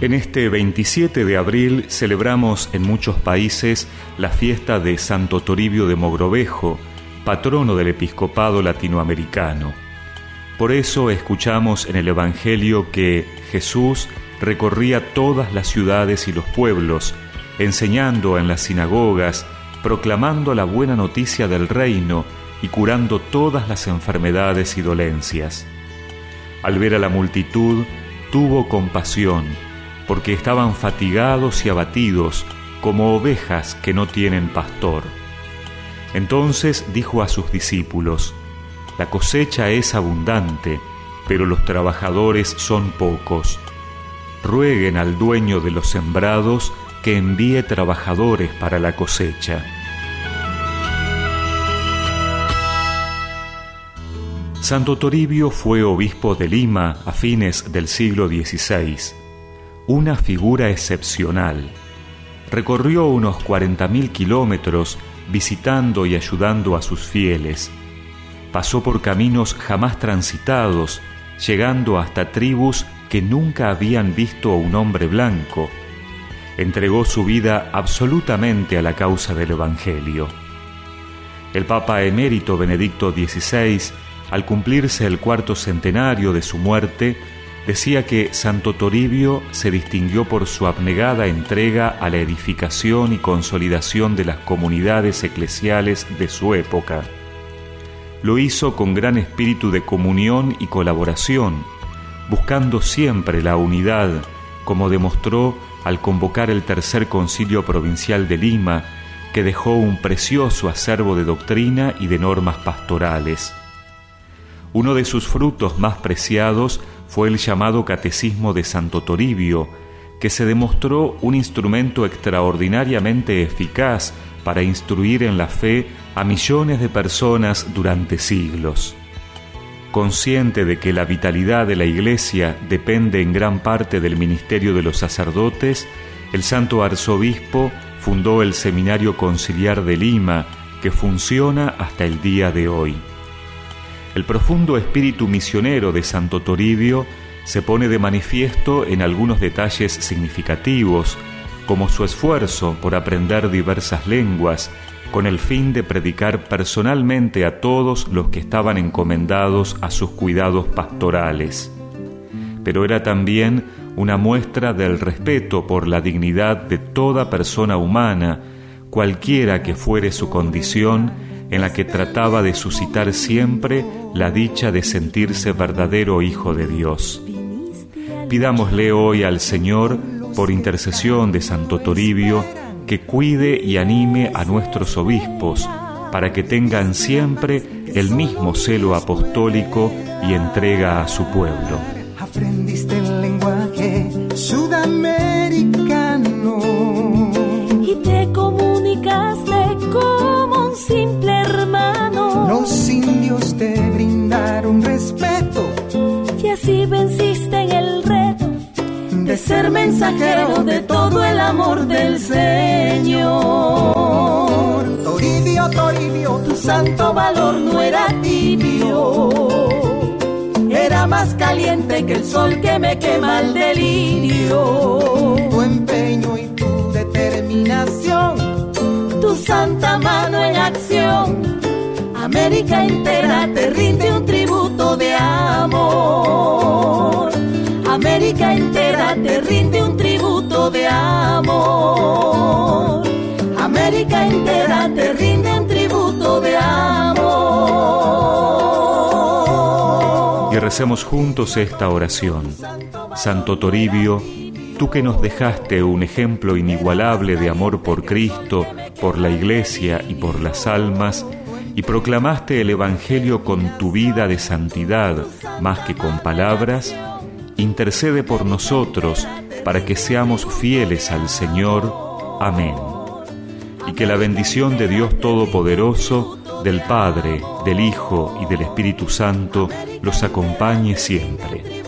En este 27 de abril celebramos en muchos países la fiesta de Santo Toribio de Mogrovejo, patrono del episcopado latinoamericano. Por eso escuchamos en el Evangelio que Jesús recorría todas las ciudades y los pueblos, enseñando en las sinagogas, proclamando la buena noticia del reino y curando todas las enfermedades y dolencias. Al ver a la multitud, tuvo compasión, porque estaban fatigados y abatidos como ovejas que no tienen pastor. Entonces dijo a sus discípulos, La cosecha es abundante, pero los trabajadores son pocos. Rueguen al dueño de los sembrados que envíe trabajadores para la cosecha. Santo Toribio fue obispo de Lima a fines del siglo XVI una figura excepcional. Recorrió unos 40.000 kilómetros visitando y ayudando a sus fieles. Pasó por caminos jamás transitados, llegando hasta tribus que nunca habían visto a un hombre blanco. Entregó su vida absolutamente a la causa del Evangelio. El Papa emérito Benedicto XVI, al cumplirse el cuarto centenario de su muerte, decía que Santo Toribio se distinguió por su abnegada entrega a la edificación y consolidación de las comunidades eclesiales de su época. Lo hizo con gran espíritu de comunión y colaboración, buscando siempre la unidad, como demostró al convocar el tercer concilio provincial de Lima, que dejó un precioso acervo de doctrina y de normas pastorales. Uno de sus frutos más preciados fue el llamado Catecismo de Santo Toribio, que se demostró un instrumento extraordinariamente eficaz para instruir en la fe a millones de personas durante siglos. Consciente de que la vitalidad de la Iglesia depende en gran parte del ministerio de los sacerdotes, el santo arzobispo fundó el Seminario Conciliar de Lima, que funciona hasta el día de hoy. El profundo espíritu misionero de Santo Toribio se pone de manifiesto en algunos detalles significativos, como su esfuerzo por aprender diversas lenguas, con el fin de predicar personalmente a todos los que estaban encomendados a sus cuidados pastorales. Pero era también una muestra del respeto por la dignidad de toda persona humana, cualquiera que fuere su condición, en la que trataba de suscitar siempre la dicha de sentirse verdadero Hijo de Dios. Pidámosle hoy al Señor, por intercesión de Santo Toribio, que cuide y anime a nuestros obispos, para que tengan siempre el mismo celo apostólico y entrega a su pueblo. De ser mensajero de todo el amor del Señor. Toribio, Toribio, tu santo valor no era tibio. Era más caliente que el sol que me quema el delirio. Tu empeño y tu determinación, tu santa mano en acción América entera te rinde un tributo de amor. América entera te rinde un tributo de amor. América entera te rinde un tributo de amor. Y recemos juntos esta oración. Santo Toribio, tú que nos dejaste un ejemplo inigualable de amor por Cristo, por la Iglesia y por las almas, y proclamaste el Evangelio con tu vida de santidad más que con palabras, intercede por nosotros para que seamos fieles al Señor. Amén. Y que la bendición de Dios Todopoderoso, del Padre, del Hijo y del Espíritu Santo los acompañe siempre.